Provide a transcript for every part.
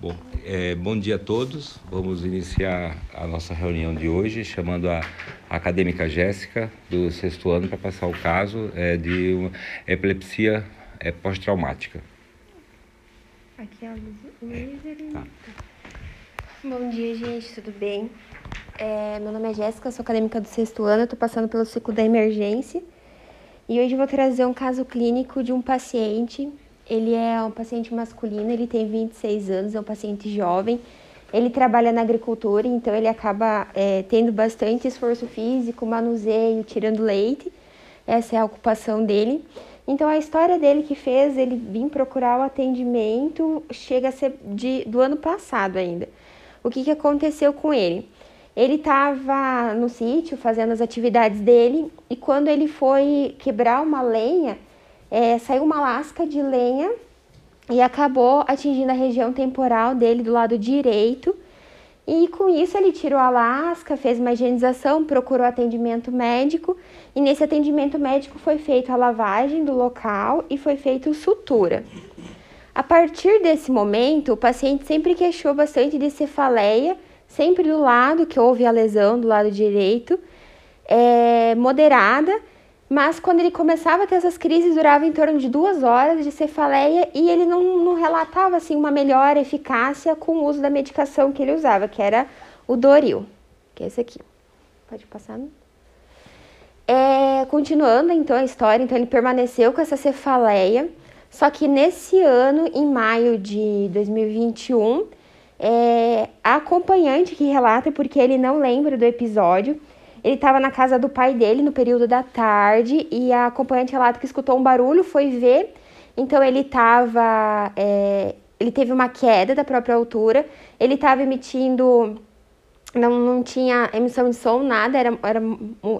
Bom, é, bom dia a todos. Vamos iniciar a nossa reunião de hoje chamando a acadêmica Jéssica do sexto ano para passar o caso é, de uma epilepsia é, pós-traumática. Aqui é a Luísa. Tá. Bom dia, gente, tudo bem? É, meu nome é Jéssica, sou acadêmica do sexto ano, estou passando pelo ciclo da emergência e hoje vou trazer um caso clínico de um paciente ele é um paciente masculino, ele tem 26 anos, é um paciente jovem. Ele trabalha na agricultura, então ele acaba é, tendo bastante esforço físico, manuseio, tirando leite. Essa é a ocupação dele. Então a história dele que fez ele vir procurar o atendimento chega a ser de, do ano passado ainda. O que, que aconteceu com ele? Ele estava no sítio fazendo as atividades dele e quando ele foi quebrar uma lenha, é, saiu uma lasca de lenha e acabou atingindo a região temporal dele do lado direito. E com isso ele tirou a lasca, fez uma higienização, procurou atendimento médico e nesse atendimento médico foi feita a lavagem do local e foi feita sutura. A partir desse momento, o paciente sempre queixou bastante de cefaleia, sempre do lado que houve a lesão, do lado direito, é, moderada mas quando ele começava a ter essas crises, durava em torno de duas horas de cefaleia e ele não, não relatava assim uma melhor eficácia com o uso da medicação que ele usava, que era o Doril, que é esse aqui. Pode passar? É, continuando então a história, então ele permaneceu com essa cefaleia, só que nesse ano, em maio de 2021, é, a acompanhante que relata, porque ele não lembra do episódio, ele estava na casa do pai dele no período da tarde e a acompanhante relata que escutou um barulho, foi ver. Então ele estava. É, ele teve uma queda da própria altura, ele estava emitindo. Não, não tinha emissão de som, nada, era, era,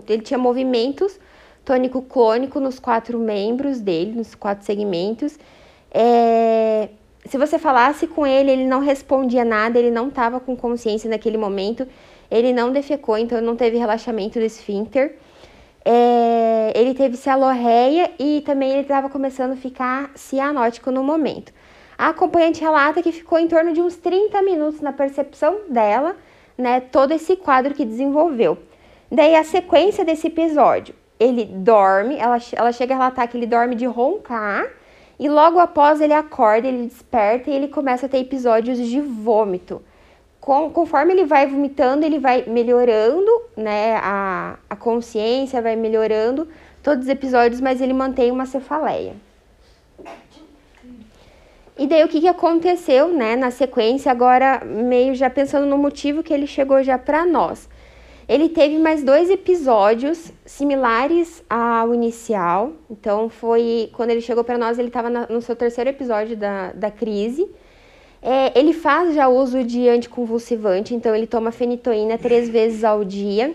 ele tinha movimentos tônico-clônico nos quatro membros dele, nos quatro segmentos. É, se você falasse com ele, ele não respondia nada, ele não estava com consciência naquele momento. Ele não defecou, então não teve relaxamento do esfíncter. É, ele teve cialorreia e também ele estava começando a ficar cianótico no momento. A acompanhante relata que ficou em torno de uns 30 minutos na percepção dela, né, todo esse quadro que desenvolveu. Daí a sequência desse episódio, ele dorme, ela, ela chega a relatar que ele dorme de roncar, e logo após ele acorda, ele desperta e ele começa a ter episódios de vômito com, conforme ele vai vomitando, ele vai melhorando, né? A, a consciência vai melhorando todos os episódios, mas ele mantém uma cefaleia. E daí o que, que aconteceu, né, na sequência, agora meio já pensando no motivo que ele chegou já para nós. Ele teve mais dois episódios similares ao inicial. Então foi quando ele chegou para nós, ele estava no seu terceiro episódio da, da crise. É, ele faz já uso de anticonvulsivante, então ele toma fenitoína três vezes ao dia.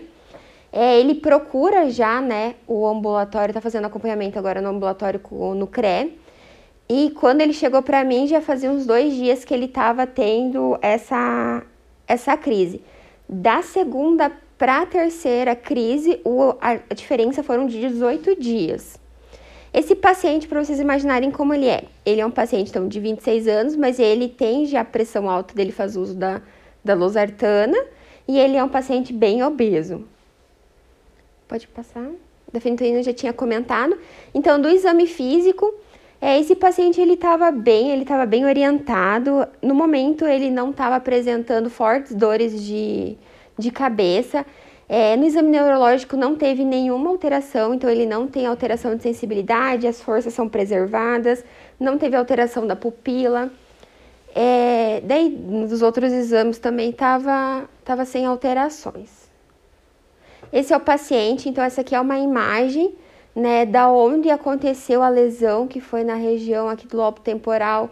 É, ele procura já, né, o ambulatório, tá fazendo acompanhamento agora no ambulatório no CRE. E quando ele chegou para mim, já fazia uns dois dias que ele estava tendo essa, essa crise. Da segunda para a terceira crise, o, a, a diferença foram de 18 dias. Esse paciente, para vocês imaginarem como ele é, ele é um paciente então, de 26 anos, mas ele tem já pressão alta, dele faz uso da, da losartana, e ele é um paciente bem obeso. Pode passar? Da fenitoína já tinha comentado. Então, do exame físico, é, esse paciente ele estava bem, ele estava bem orientado. No momento, ele não estava apresentando fortes dores de, de cabeça. É, no exame neurológico não teve nenhuma alteração, então ele não tem alteração de sensibilidade, as forças são preservadas, não teve alteração da pupila. É, daí, nos outros exames também estava tava sem alterações. Esse é o paciente, então essa aqui é uma imagem, né, da onde aconteceu a lesão, que foi na região aqui do lobo temporal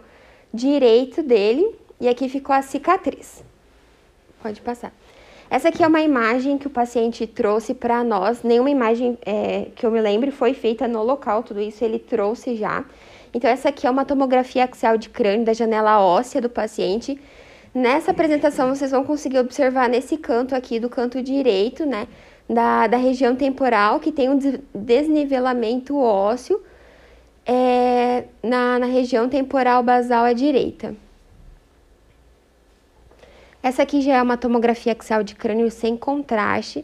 direito dele, e aqui ficou a cicatriz. Pode passar. Essa aqui é uma imagem que o paciente trouxe para nós. Nenhuma imagem é, que eu me lembre foi feita no local, tudo isso ele trouxe já. Então, essa aqui é uma tomografia axial de crânio da janela óssea do paciente. Nessa apresentação, vocês vão conseguir observar nesse canto aqui, do canto direito, né, da, da região temporal, que tem um desnivelamento ósseo é, na, na região temporal basal à direita. Essa aqui já é uma tomografia axial de crânio sem contraste.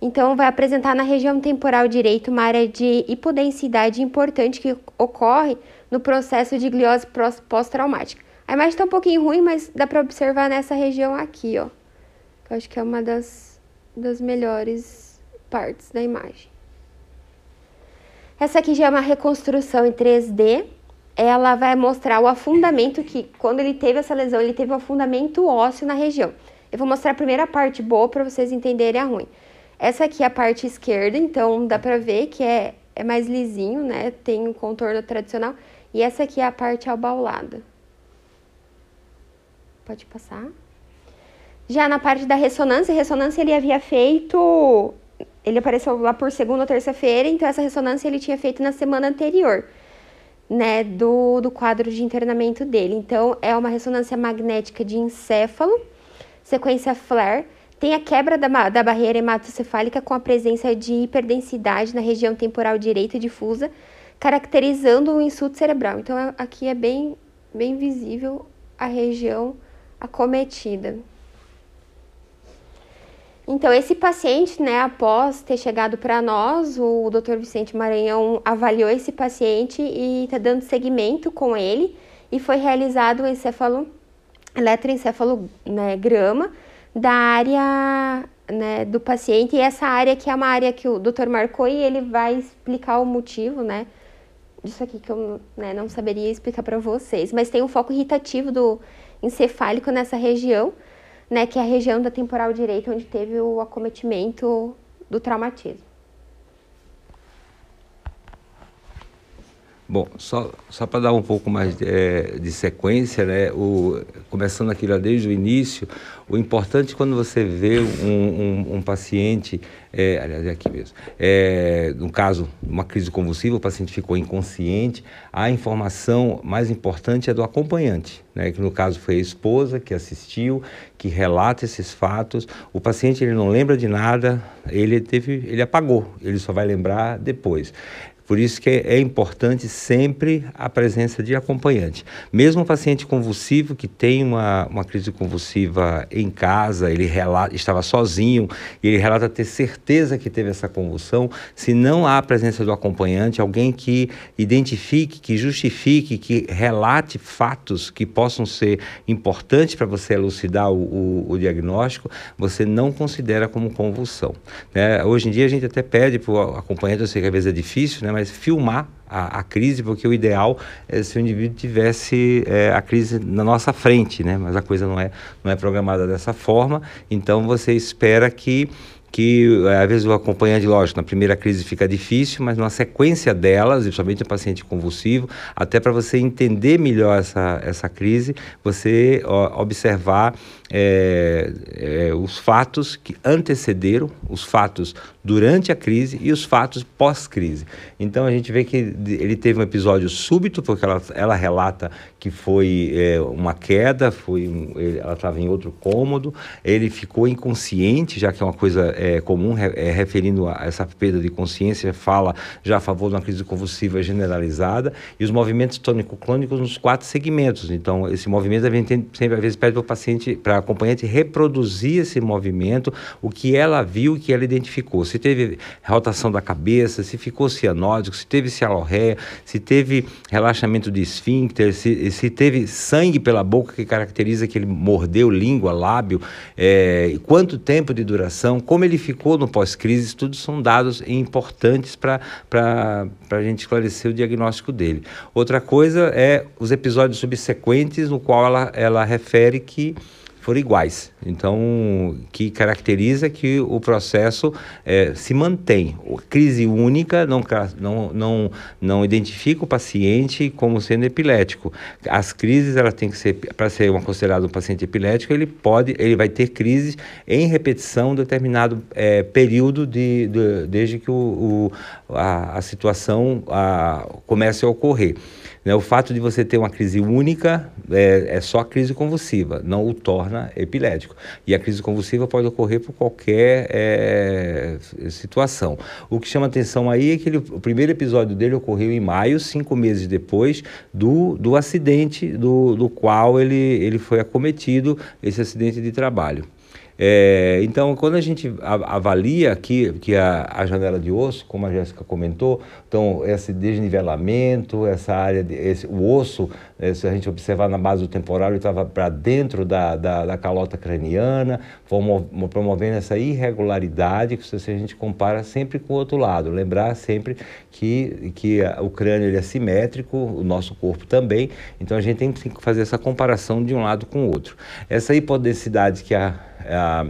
Então, vai apresentar na região temporal direito uma área de hipodensidade importante que ocorre no processo de gliose pós-traumática. A imagem está um pouquinho ruim, mas dá para observar nessa região aqui, ó. Eu acho que é uma das, das melhores partes da imagem. Essa aqui já é uma reconstrução em 3D. Ela vai mostrar o afundamento que, quando ele teve essa lesão, ele teve um afundamento ósseo na região. Eu vou mostrar a primeira parte boa para vocês entenderem a ruim. Essa aqui é a parte esquerda, então dá para ver que é, é mais lisinho, né? Tem um contorno tradicional. E essa aqui é a parte abaulada. Pode passar. Já na parte da ressonância, ressonância ele havia feito ele apareceu lá por segunda ou terça-feira, então essa ressonância ele tinha feito na semana anterior, né, do, do quadro de internamento dele. Então, é uma ressonância magnética de encéfalo, sequência FLAIR, tem a quebra da, da barreira hematocefálica com a presença de hiperdensidade na região temporal direita difusa, caracterizando o insulto cerebral. Então, aqui é bem, bem visível a região acometida. Então, esse paciente, né, após ter chegado para nós, o Dr. Vicente Maranhão avaliou esse paciente e está dando seguimento com ele e foi realizado o encefalo, eletroencefalograma né, da área né, do paciente e essa área que é uma área que o Dr. marcou e ele vai explicar o motivo, né, disso aqui que eu né, não saberia explicar para vocês, mas tem um foco irritativo do encefálico nessa região, né, que é a região da temporal direita onde teve o acometimento do traumatismo. Bom, só, só para dar um pouco mais de, é, de sequência, né, o, começando aqui lá desde o início, o importante quando você vê um, um, um paciente, é, aliás, é aqui mesmo, é, no caso, uma crise convulsiva, o paciente ficou inconsciente, a informação mais importante é do acompanhante, né, que no caso foi a esposa que assistiu, que relata esses fatos. O paciente ele não lembra de nada, ele teve, ele apagou, ele só vai lembrar depois. Por isso que é importante sempre a presença de acompanhante. Mesmo o paciente convulsivo que tem uma, uma crise convulsiva em casa, ele relata, estava sozinho e ele relata ter certeza que teve essa convulsão, se não há a presença do acompanhante, alguém que identifique, que justifique, que relate fatos que possam ser importantes para você elucidar o, o, o, diagnóstico, você não considera como convulsão. Né? Hoje em dia a gente até pede para o acompanhante, eu sei que às vezes é difícil, né? Mas filmar a, a, crise, porque o ideal é se o indivíduo tivesse é, a crise na nossa frente, né? Mas a coisa não é, não é programada dessa forma, então você espera que que eh, às vezes o acompanhante, lógico, na primeira crise fica difícil, mas na sequência delas, principalmente o paciente convulsivo, até para você entender melhor essa, essa crise, você ó, observar é, é, os fatos que antecederam, os fatos durante a crise e os fatos pós-crise. Então a gente vê que ele teve um episódio súbito, porque ela, ela relata que foi é, uma queda, foi um, ela estava em outro cômodo, ele ficou inconsciente, já que é uma coisa é, comum, é, referindo a essa perda de consciência, fala já a favor de uma crise convulsiva generalizada, e os movimentos tônico-clônicos nos quatro segmentos. Então, esse movimento a gente sempre, às vezes, pede para o paciente, para acompanhante reproduzir esse movimento, o que ela viu, o que ela identificou. Se teve rotação da cabeça, se ficou cianótico, se teve cialorreia, se teve relaxamento de esfíncter, se, se teve sangue pela boca, que caracteriza que ele mordeu língua, lábio, é, quanto tempo de duração, como ele ficou no pós-crise, tudo são dados importantes para a gente esclarecer o diagnóstico dele. Outra coisa é os episódios subsequentes, no qual ela, ela refere que foram iguais. Então, que caracteriza que o processo é, se mantém. A crise única não, não, não, não identifica o paciente como sendo epilético. As crises, ela tem que ser, para ser uma, considerado um paciente epilético, ele pode, ele vai ter crises em repetição determinado é, período de, de, desde que o, o a, a, situação a, comece a ocorrer. Né? O fato de você ter uma crise única é, é só a crise convulsiva, não o torna epilético. E a crise convulsiva pode ocorrer por qualquer é, situação. O que chama atenção aí é que ele, o primeiro episódio dele ocorreu em maio, cinco meses depois do, do acidente do, do qual ele, ele foi acometido, esse acidente de trabalho. É, então, quando a gente avalia aqui que a, a janela de osso, como a Jéssica comentou, então esse desnivelamento, essa área, de, esse, o osso, é, se a gente observar na base do temporal, ele estava para dentro da, da, da, calota craniana, promovendo essa irregularidade que se a gente compara sempre com o outro lado. Lembrar sempre que, que o crânio ele é simétrico, o nosso corpo também, então a gente tem que fazer essa comparação de um lado com o outro. Essa hipodensidade que a a,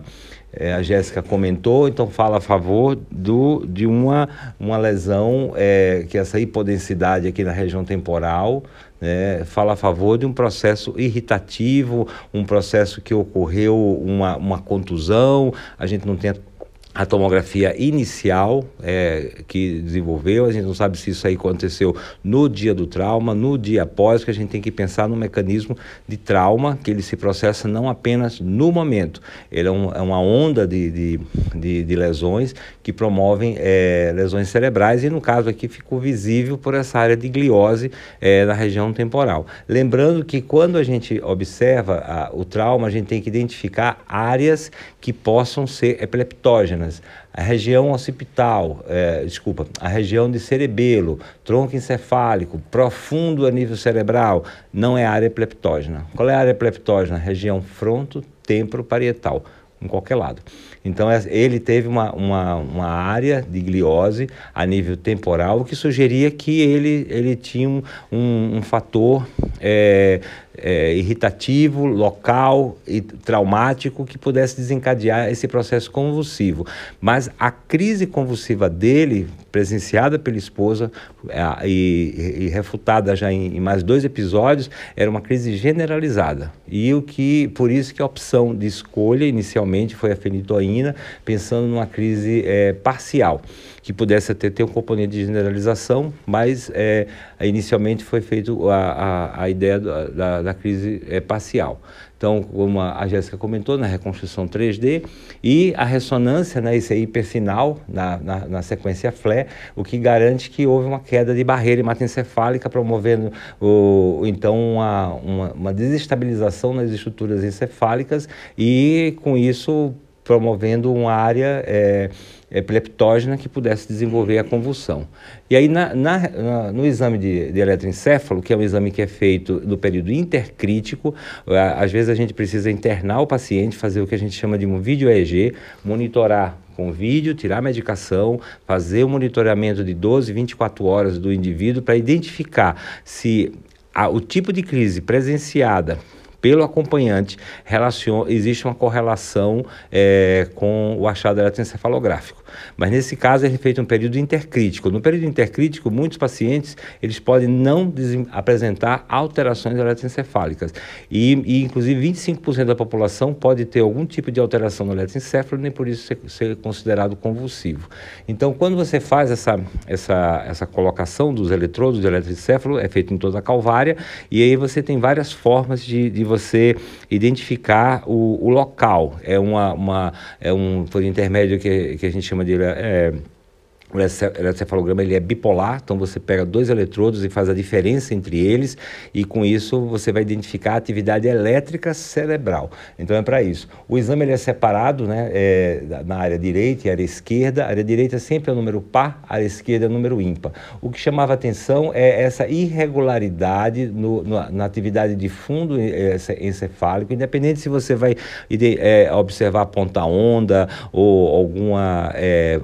é, a Jéssica comentou, então fala a favor do, de uma, uma lesão, é, que essa hipodensidade aqui na região temporal, né, fala a favor de um processo irritativo, um processo que ocorreu uma, uma contusão, a gente não tem a tomografia inicial é, que desenvolveu, a gente não sabe se isso aí aconteceu no dia do trauma, no dia após, que a gente tem que pensar no mecanismo de trauma, que ele se processa não apenas no momento, ele é, um, é uma onda de, de, de, de, lesões que promovem é, lesões cerebrais e no caso aqui ficou visível por essa área de gliose é, na região temporal. Lembrando que quando a gente observa a, o trauma, a gente tem que identificar áreas que possam ser epileptógenas, a região occipital, é, desculpa, a região de cerebelo, tronco encefálico, profundo a nível cerebral, não é área epileptógena. Qual é a área epileptógena? Região fronto-temporo-parietal, em qualquer lado. Então, é, ele teve uma, uma, uma área de gliose a nível temporal, que sugeria que ele, ele tinha um, um, um fator é, é, irritativo, local e traumático que pudesse desencadear esse processo convulsivo. Mas a crise convulsiva dele, presenciada pela esposa é, e, e, refutada já em, em, mais dois episódios, era uma crise generalizada. E o que, por isso que a opção de escolha inicialmente foi a fenitoína, pensando numa crise é, parcial que pudesse ter, ter um componente de generalização, mas é, inicialmente foi feito a, a, a ideia da, da crise é, parcial. Então, como a Jéssica comentou, na reconstrução 3D e a ressonância, né, esse hiperfinal na, na, na, sequência FLE, o que garante que houve uma queda de barreira hematoencefálica, promovendo o, então uma, uma, uma desestabilização nas estruturas encefálicas e, com isso, promovendo uma área é, epileptógena que pudesse desenvolver a convulsão. E aí, na, na, na, no exame de, de eletroencefalo, que é um exame que é feito no período intercrítico, às vezes a gente precisa internar o paciente, fazer o que a gente chama de um vídeo EEG, monitorar com vídeo, tirar a medicação, fazer o monitoramento de 12, 24 horas do indivíduo para identificar se a, o tipo de crise presenciada pelo acompanhante, existe uma correlação é, com o achado eletroencefalográfico. Mas nesse caso é feito um período intercrítico. No período intercrítico, muitos pacientes eles podem não apresentar alterações eletroencefálicas. E, e inclusive, 25% da população pode ter algum tipo de alteração no eletroencefalo, nem por isso ser, ser, considerado convulsivo. Então, quando você faz essa, essa, essa colocação dos eletrodos de eletroencefalo, é feito em toda a calvária, e aí você tem várias formas de, de você identificar o, o local. É, uma, uma, é um por intermédio que, que a gente chama come dire, è o eletrocefalograma ele é bipolar, então você pega dois eletrodos e faz a diferença entre eles e com isso você vai identificar a atividade elétrica cerebral. Então é para isso. O exame ele é separado né, é, na área direita e área esquerda. A área direita sempre é o número par, a área esquerda é o número ímpar. O que chamava atenção é essa irregularidade no, no, na atividade de fundo é, encefálico, independente se você vai é, observar ponta-onda ou alguma é,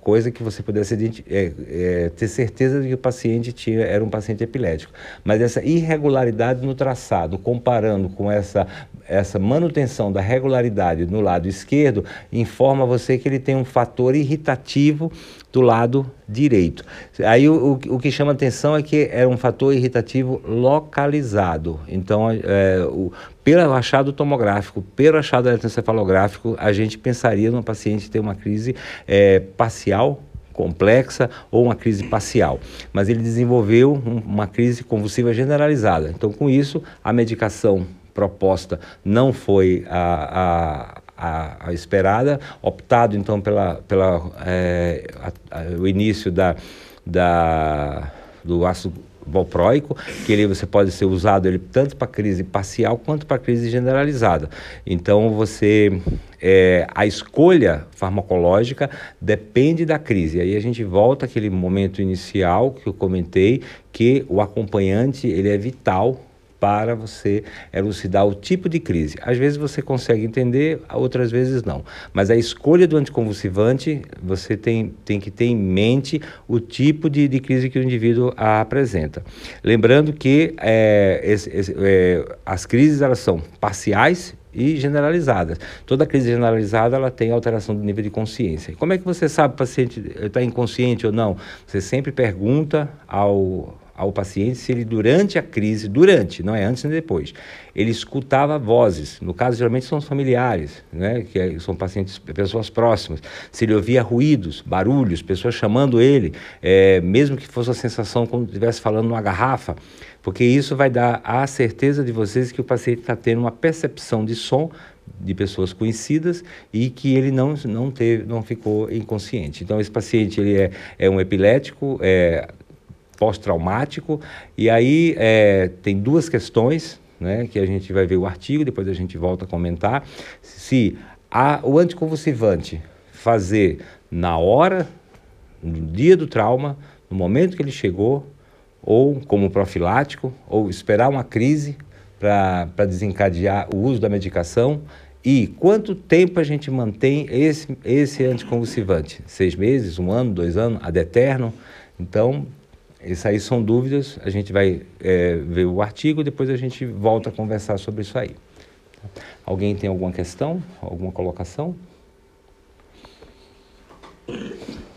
coisa que você pudesse é, é, ter certeza de que o paciente tinha, era um paciente epilético. Mas essa irregularidade no traçado, comparando com essa, essa manutenção da regularidade no lado esquerdo, informa você que ele tem um fator irritativo do lado direito. Aí o, o, o que chama atenção é que era um fator irritativo localizado. Então, é, o, pelo achado tomográfico, pelo achado eletroencefalográfico, a gente pensaria no paciente ter uma crise é, parcial complexa ou uma crise parcial. Mas ele desenvolveu uma crise convulsiva generalizada. Então, com isso, a medicação proposta não foi a, a, a, a esperada, optado então pela, pela é, o início da, da, do ácido valproico, que ele você pode ser usado ele tanto para crise parcial quanto para crise generalizada. Então você é, a escolha farmacológica depende da crise. Aí a gente volta àquele momento inicial que eu comentei que o acompanhante ele é vital para você elucidar o tipo de crise. Às vezes você consegue entender, outras vezes não. Mas a escolha do anticonvulsivante, você tem, tem que ter em mente o tipo de, de crise que o indivíduo apresenta. Lembrando que é, esse, esse, é, as crises elas são parciais e generalizadas. Toda crise generalizada ela tem alteração do nível de consciência. como é que você sabe o paciente está inconsciente ou não? Você sempre pergunta ao ao paciente se ele, durante a crise, durante, não é antes nem depois, ele escutava vozes. No caso, geralmente são os familiares, né, que é, são pacientes, pessoas próximas. Se ele ouvia ruídos, barulhos, pessoas chamando ele, é, mesmo que fosse a sensação como se estivesse falando numa garrafa, porque isso vai dar a certeza de vocês que o paciente está tendo uma percepção de som de pessoas conhecidas e que ele não, não, teve, não ficou inconsciente. Então, esse paciente ele é, é um epilético, é, pós-traumático. E aí é, tem duas questões né, que a gente vai ver o artigo, depois a gente volta a comentar. Se a, o anticonvulsivante fazer na hora, no dia do trauma, no momento que ele chegou, ou como profilático, ou esperar uma crise para desencadear o uso da medicação. E quanto tempo a gente mantém esse, esse anticonvulsivante? Seis meses, um ano, dois anos, ad eterno? Então, isso aí são dúvidas, a gente vai é, ver o artigo, depois a gente volta a conversar sobre isso aí. Alguém tem alguma questão, alguma colocação?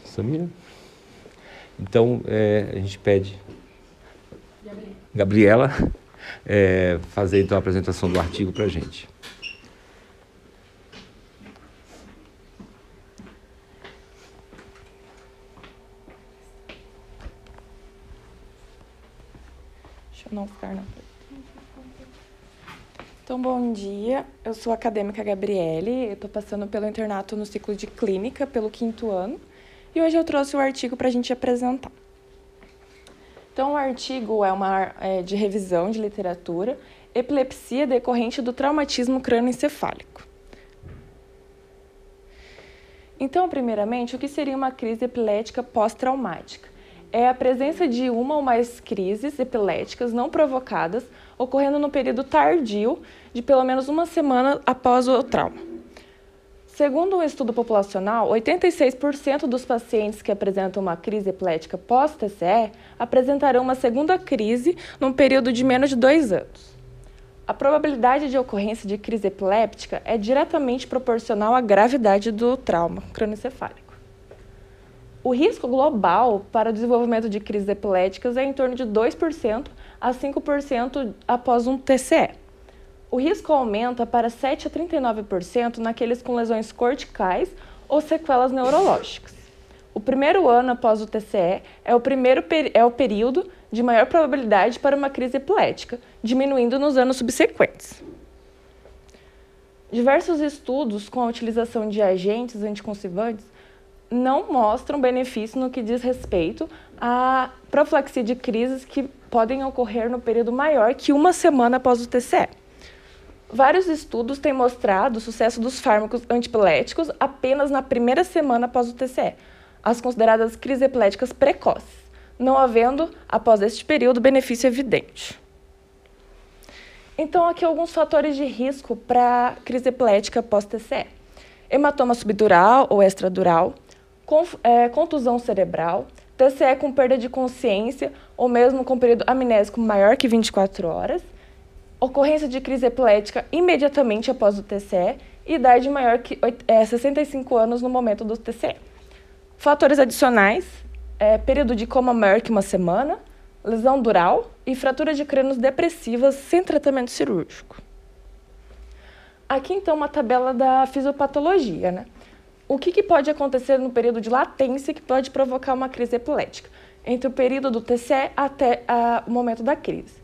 Samira? Então, é, a gente pede Gabriela é, fazer então a apresentação do artigo para a gente. Não ficar na Então, bom dia. Eu sou a acadêmica Gabriele. Eu estou passando pelo internato no ciclo de clínica, pelo quinto ano. E hoje eu trouxe o artigo para a gente apresentar. Então, o artigo é uma é, de revisão de literatura, epilepsia decorrente do traumatismo crânioencefálico. Então, primeiramente, o que seria uma crise epilética pós-traumática? É a presença de uma ou mais crises epiléticas não provocadas ocorrendo no período tardio de pelo menos uma semana após o trauma. Segundo um estudo populacional, 86% dos pacientes que apresentam uma crise epilética pós-TCE apresentarão uma segunda crise num período de menos de dois anos. A probabilidade de ocorrência de crise epiléptica é diretamente proporcional à gravidade do trauma crânioencefálico. O risco global para o desenvolvimento de crises epiléticas é em torno de 2% a 5% após um TCE. O risco aumenta para 7 a 39% naqueles com lesões corticais ou sequelas neurológicas. O primeiro ano após o TCE é o, primeiro é o período de maior probabilidade para uma crise epilética, diminuindo nos anos subsequentes. Diversos estudos com a utilização de agentes anticonvulsivantes não mostram benefício no que diz respeito à profilaxia de crises que podem ocorrer no período maior que uma semana após o TCE. Vários estudos têm mostrado o sucesso dos fármacos antipiléticos apenas na primeira semana após o TCE, as consideradas crises epiléticas precoces, não havendo, após este período, benefício evidente. Então, aqui alguns fatores de risco para crise epilética pós-TCE. Hematoma subdural ou extradural, contusão cerebral, TCE com perda de consciência ou mesmo com período amnésico maior que 24 horas, ocorrência de crise epilética imediatamente após o TCE e idade maior que é, 65 anos no momento do TCE. Fatores adicionais, é, período de coma maior que uma semana, lesão dural e fratura de crânios depressivas sem tratamento cirúrgico. Aqui então uma tabela da fisiopatologia, né? O que, que pode acontecer no período de latência que pode provocar uma crise epilética, entre o período do TCE até a, o momento da crise.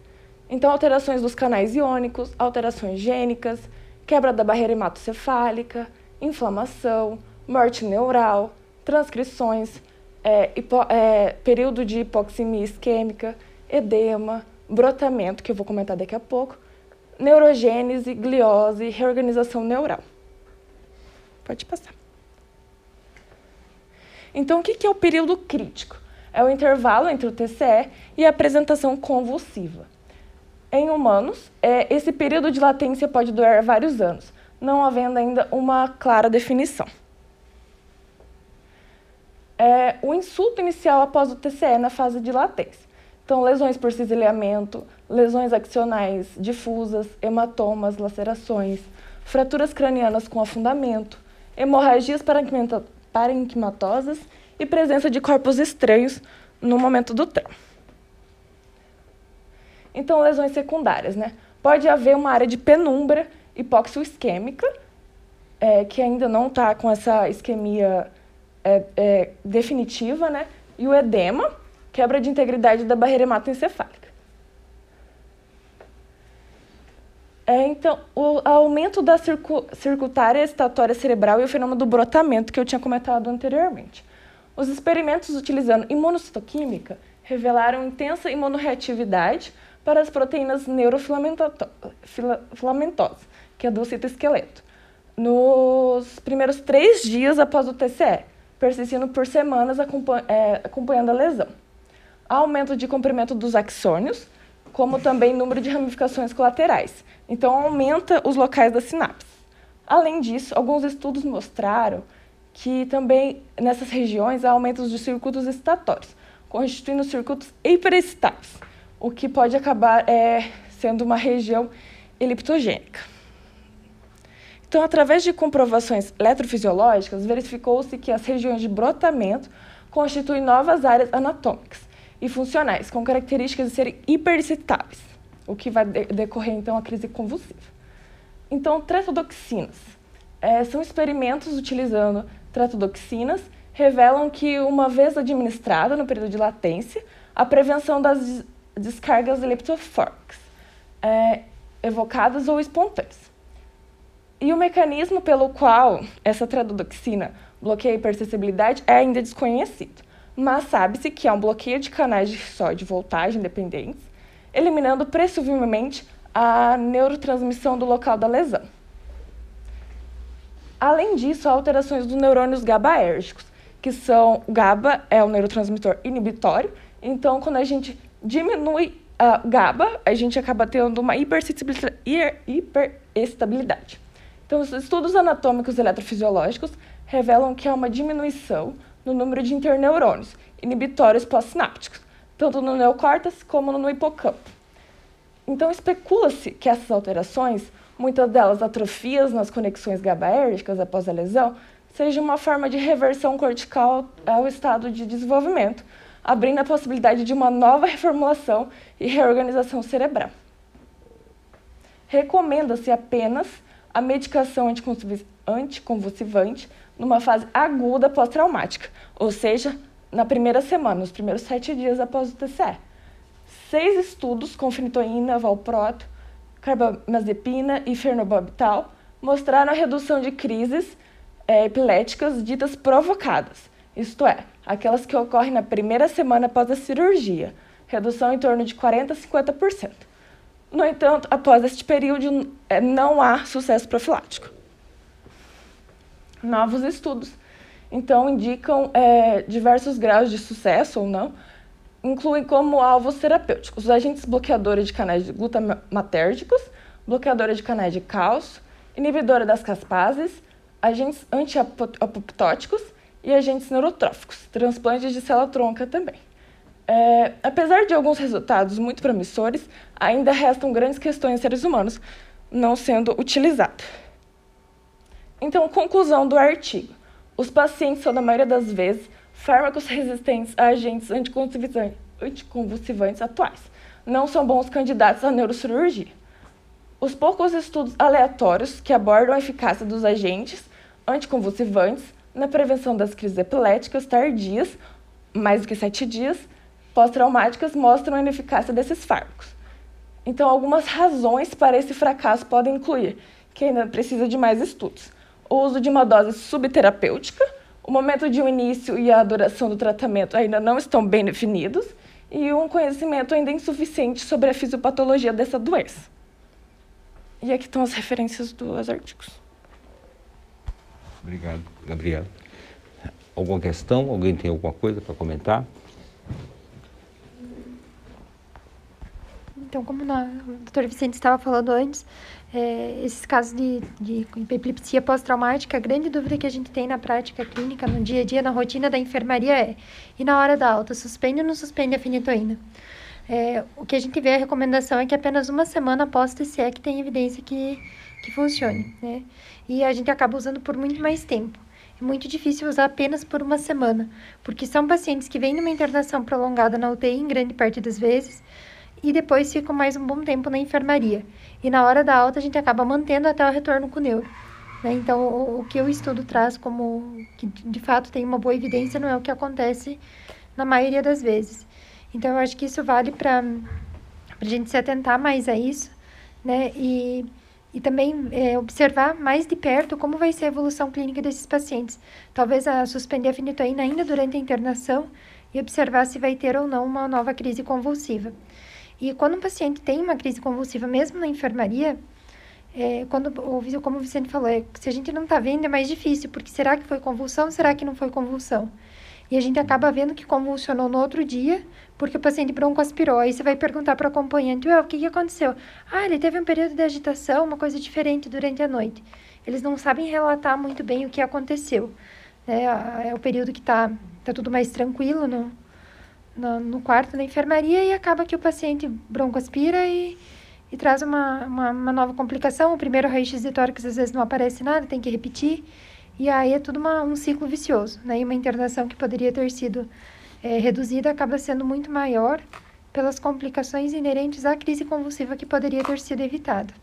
Então, alterações dos canais iônicos, alterações gênicas, quebra da barreira hematocefálica, inflamação, morte neural, transcrições, é, hipo, é, período de hipoxemia isquêmica, edema, brotamento, que eu vou comentar daqui a pouco, neurogênese, gliose, reorganização neural. Pode passar. Então, o que é o período crítico? É o intervalo entre o TCE e a apresentação convulsiva. Em humanos, é, esse período de latência pode durar vários anos, não havendo ainda uma clara definição. É, o insulto inicial após o TCE na fase de latência. Então, lesões por cisalhamento, lesões axionais difusas, hematomas, lacerações, fraturas cranianas com afundamento, hemorragias parenquimatosas e presença de corpos estranhos no momento do trauma. Então, lesões secundárias, né? Pode haver uma área de penumbra hipóxio-isquêmica, é, que ainda não está com essa isquemia é, é, definitiva, né? E o edema, quebra de integridade da barreira hematoencefálica. É, então, o aumento da circu circuitária estatória cerebral e o fenômeno do brotamento que eu tinha comentado anteriormente. Os experimentos utilizando imunocitoquímica revelaram intensa imunoreatividade para as proteínas neurofilamentosas, que é do citoesqueleto, nos primeiros três dias após o TCE, persistindo por semanas é, acompanhando a lesão. Aumento de comprimento dos axônios, como também número de ramificações colaterais. Então, aumenta os locais da sinapse. Além disso, alguns estudos mostraram que também nessas regiões há aumentos de circuitos excitatórios, constituindo circuitos hiperexcitáveis o que pode acabar é, sendo uma região eliptogênica. Então, através de comprovações eletrofisiológicas, verificou-se que as regiões de brotamento constituem novas áreas anatômicas e funcionais, com características de serem hiperexcitáveis, o que vai decorrer, então, a crise convulsiva. Então, tretodoxinas. É, são experimentos utilizando tretodoxinas, revelam que, uma vez administrada no período de latência, a prevenção das descargas leptoforks, é, evocadas ou espontâneas. E o mecanismo pelo qual essa tradodoxina bloqueia a hipersensibilidade é ainda desconhecido, mas sabe-se que é um bloqueio de canais de sódio voltagem dependentes, eliminando presumivelmente a neurotransmissão do local da lesão. Além disso, há alterações dos neurônios GABAérgicos, que são o GABA é o neurotransmissor inibitório, então quando a gente diminui a GABA, a gente acaba tendo uma hiperestabilidade. Então, os estudos anatômicos eletrofisiológicos revelam que há uma diminuição no número de interneurônios inibitórios pós-sinápticos, tanto no neocórtex como no hipocampo. Então, especula-se que essas alterações, muitas delas atrofias nas conexões GABAérgicas após a lesão, sejam uma forma de reversão cortical ao estado de desenvolvimento, abrindo a possibilidade de uma nova reformulação e reorganização cerebral. Recomenda-se apenas a medicação anticonvulsivante numa fase aguda pós-traumática, ou seja, na primeira semana, nos primeiros sete dias após o TCE. Seis estudos com fenitoína, valproato, carbamazepina e fernobarbital mostraram a redução de crises é, epiléticas ditas provocadas, isto é, aquelas que ocorrem na primeira semana após a cirurgia, redução em torno de 40% a 50%. No entanto, após este período, é, não há sucesso profilático. Novos estudos, então, indicam é, diversos graus de sucesso ou não, incluem como alvos terapêuticos os agentes bloqueadores de canais glutamatérgicos, bloqueadora de canais de cálcio, inibidora das caspases, agentes antiapoptóticos e agentes neurotróficos, transplantes de célula-tronca também. É, apesar de alguns resultados muito promissores, ainda restam grandes questões em seres humanos não sendo utilizados. Então, conclusão do artigo. Os pacientes são, na maioria das vezes, fármacos resistentes a agentes anticonvulsivantes atuais. Não são bons candidatos à neurocirurgia. Os poucos estudos aleatórios que abordam a eficácia dos agentes anticonvulsivantes na prevenção das crises epiléticas tardias, mais do que sete dias, pós-traumáticas, mostram a ineficácia desses fármacos. Então, algumas razões para esse fracasso podem incluir, que ainda precisa de mais estudos, o uso de uma dose subterapêutica, o momento de um início e a duração do tratamento ainda não estão bem definidos, e um conhecimento ainda insuficiente sobre a fisiopatologia dessa doença. E aqui estão as referências dos artigos. Obrigado, Gabriela. Alguma questão? Alguém tem alguma coisa para comentar? Então, como o doutor Vicente estava falando antes, é, esses casos de, de epilepsia pós-traumática, a grande dúvida que a gente tem na prática clínica, no dia a dia, na rotina da enfermaria é: e na hora da alta, suspende ou não suspende a fenitoína? É, o que a gente vê, a recomendação é que apenas uma semana após TCE que tem evidência que, que funcione, né? E a gente acaba usando por muito mais tempo. É muito difícil usar apenas por uma semana, porque são pacientes que vêm numa internação prolongada na UTI, em grande parte das vezes, e depois ficam mais um bom tempo na enfermaria. E na hora da alta a gente acaba mantendo até o retorno com o neuro. Né? Então, o, o, que o estudo traz como que de fato tem uma boa evidência não é o que acontece na maioria das vezes. Então, eu acho que isso vale para a gente se atentar mais a isso, né? E, e também é, observar mais de perto como vai ser a evolução clínica desses pacientes. Talvez a suspender a fenitoína ainda durante a internação e observar se vai ter ou não uma nova crise convulsiva. E quando um paciente tem uma crise convulsiva, mesmo na enfermaria, é, quando, como o Vicente falou, é, se a gente não está vendo é mais difícil, porque será que foi convulsão, será que não foi convulsão? E a gente acaba vendo que convulsionou no outro dia, porque o paciente broncoaspirou. Aí você vai perguntar para o acompanhante, o que, que aconteceu? Ah, ele teve um período de agitação, uma coisa diferente durante a noite. Eles não sabem relatar muito bem o que aconteceu. Né? É o período que está tá tudo mais tranquilo no, no, no, quarto da enfermaria e acaba que o paciente broncoaspira e, e traz uma, uma, uma nova complicação. O primeiro raio-x de tórax às vezes não aparece nada, tem que repetir. E aí é tudo uma, um ciclo vicioso, né? E uma internação que poderia ter sido é, reduzida acaba sendo muito maior pelas complicações inerentes à crise convulsiva que poderia ter sido evitada.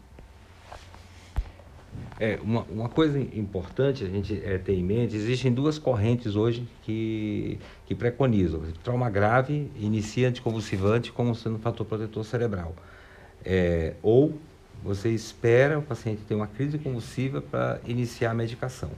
É, uma, uma coisa importante a gente é, ter em mente, existem duas correntes hoje que, que preconizam. Trauma grave inicia anticonvulsivante como sendo um fator protetor cerebral. É, ou você espera o paciente ter uma crise convulsiva para iniciar a medicação.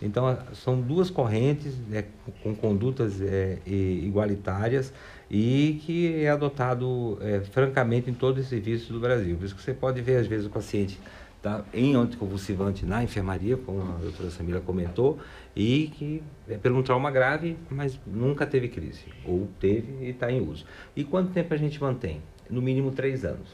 Então, são duas correntes né, com condutas é, igualitárias e que é adotado é, francamente em todos os serviços do Brasil. Por isso que você pode ver, às vezes, o paciente tá em anticonvulsivante na enfermaria, como a doutora Samila comentou, e que é pelo um trauma grave, mas nunca teve crise, ou teve e está em uso. E quanto tempo a gente mantém? No mínimo três anos.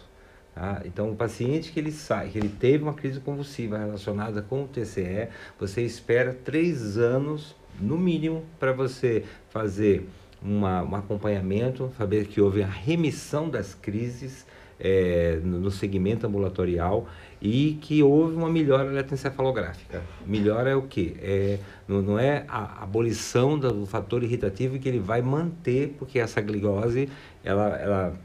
Tá? Então, o paciente que ele sai, que ele teve uma crise convulsiva relacionada com o TCE, você espera três anos, no mínimo, para você fazer uma, um acompanhamento, saber que houve a remissão das crises é, no, segmento ambulatorial e que houve uma melhora eletroencefalográfica. Melhora é o quê? É, não, não é a abolição do fator irritativo que ele vai manter, porque essa glicose, ela, ela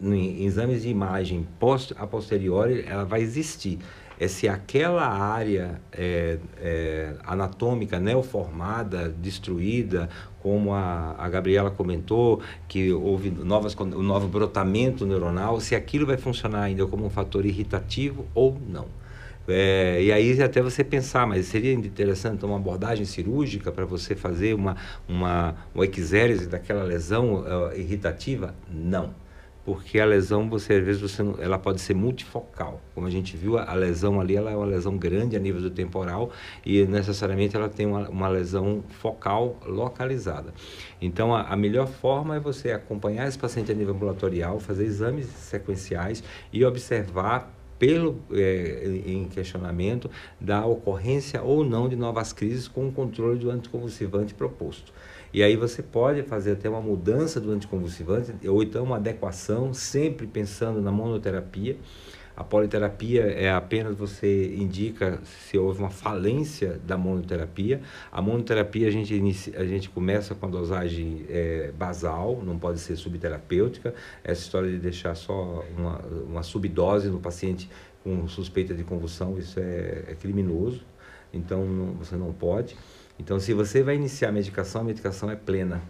em exames de imagem post, a posteriori, ela vai existir. É se aquela área é, é, anatômica neoformada, destruída, como a, a Gabriela comentou, que houve novas, um novo brotamento neuronal, se aquilo vai funcionar ainda como um fator irritativo ou não. É, e aí até você pensar, mas seria interessante uma abordagem cirúrgica para você fazer uma, uma, uma exérese daquela lesão uh, irritativa? Não porque a lesão você às vezes você ela pode ser multifocal. Como a gente viu a, a, lesão ali ela é uma lesão grande a nível do temporal e necessariamente ela tem uma, uma lesão focal localizada. Então a, a, melhor forma é você acompanhar esse paciente a nível ambulatorial fazer exames sequenciais e observar pelo é, em questionamento da ocorrência ou não de novas crises com o controle do anticonvulsivante proposto e aí você pode fazer até uma mudança do anticonvulsivante, ou então uma adequação, sempre pensando na monoterapia. A politerapia é apenas você indica se houve uma falência da monoterapia. A monoterapia a gente, inicia, a gente começa com a dosagem é, basal, não pode ser subterapêutica. Essa história de deixar só uma, uma subdose no paciente com suspeita de convulsão, isso é, é criminoso, então não, você não pode. Então, se você vai iniciar a medicação, a medicação é plena.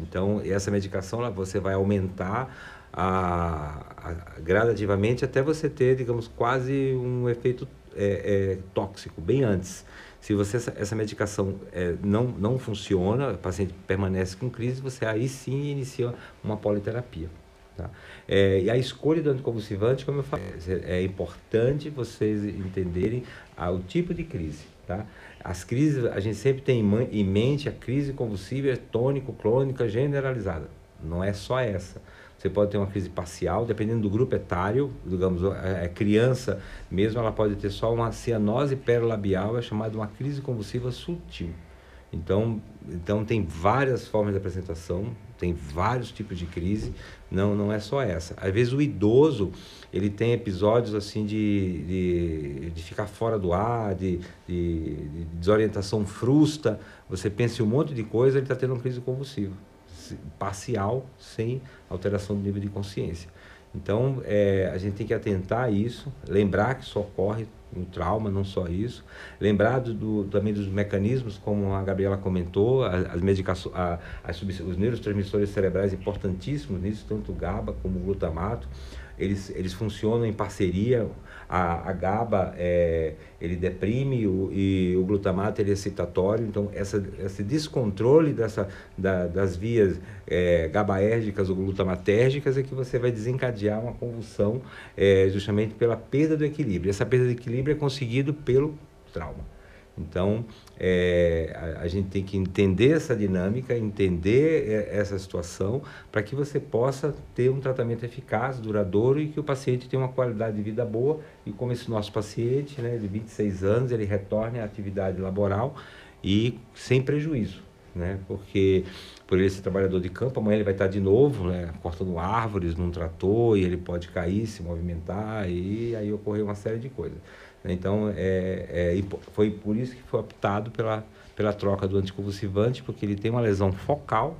Então, essa medicação você vai aumentar a, a, gradativamente até você ter, digamos, quase um efeito é, é, tóxico, bem antes. Se você essa, essa medicação é, não, não funciona, o paciente permanece com crise, você aí sim inicia uma politerapia. Tá? É, e a escolha do anticonvulsivante, como eu falei, é, é importante vocês entenderem ah, o tipo de crise. Tá? As crises, a gente sempre tem em mente a crise convulsiva tônico-clônica generalizada. Não é só essa. Você pode ter uma crise parcial, dependendo do grupo etário, digamos, a criança mesmo, ela pode ter só uma cianose perolabial, é chamada uma crise convulsiva sutil. Então, então tem várias formas de apresentação, tem vários tipos de crise, não não é só essa. Às vezes o idoso, ele tem episódios assim de, de, de ficar fora do ar, de, de, de desorientação frusta, você pensa em um monte de coisa, ele está tendo uma crise convulsiva parcial, sem alteração do nível de consciência. Então, é, a gente tem que atentar a isso, lembrar que isso ocorre no trauma, não só isso. Lembrar do, também dos mecanismos, como a Gabriela comentou, as, medicações, os neurotransmissores cerebrais importantíssimos nisso, tanto o GABA como o glutamato eles, eles funcionam em parceria. A, a GABA é, ele deprime o, e o glutamato ele é excitatório. Então, essa, esse descontrole dessa, da, das vias é, GABAérgicas ou glutamatérgicas é que você vai desencadear uma convulsão é, justamente pela perda do equilíbrio. Essa perda de equilíbrio é conseguido pelo trauma. Então, é, a, a, gente tem que entender essa dinâmica, entender é, essa situação, para que você possa ter um tratamento eficaz, duradouro e que o paciente tenha uma qualidade de vida boa. E como esse nosso paciente, né, de 26 anos, ele retorne à atividade laboral e sem prejuízo. Né? Porque por ele ser trabalhador de campo, amanhã ele vai estar de novo, né, cortando árvores num trator e ele pode cair, se movimentar e aí ocorrer uma série de coisas. Então, é, é, foi por isso que foi optado pela, pela troca do anticonvulsivante, porque ele tem uma lesão focal,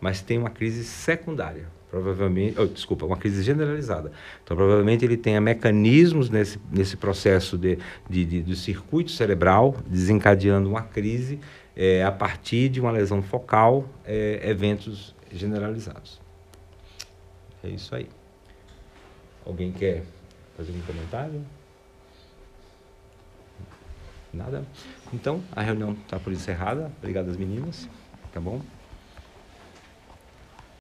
mas tem uma crise secundária. Provavelmente, oh, desculpa, uma crise generalizada. Então, provavelmente ele tenha mecanismos nesse, nesse processo de, de, de, de circuito cerebral desencadeando uma crise é, a partir de uma lesão focal, é, eventos generalizados. É isso aí. Alguém quer fazer um comentário? Nada? Então, a reunião está por encerrada. Obrigado às meninas. Tá bom?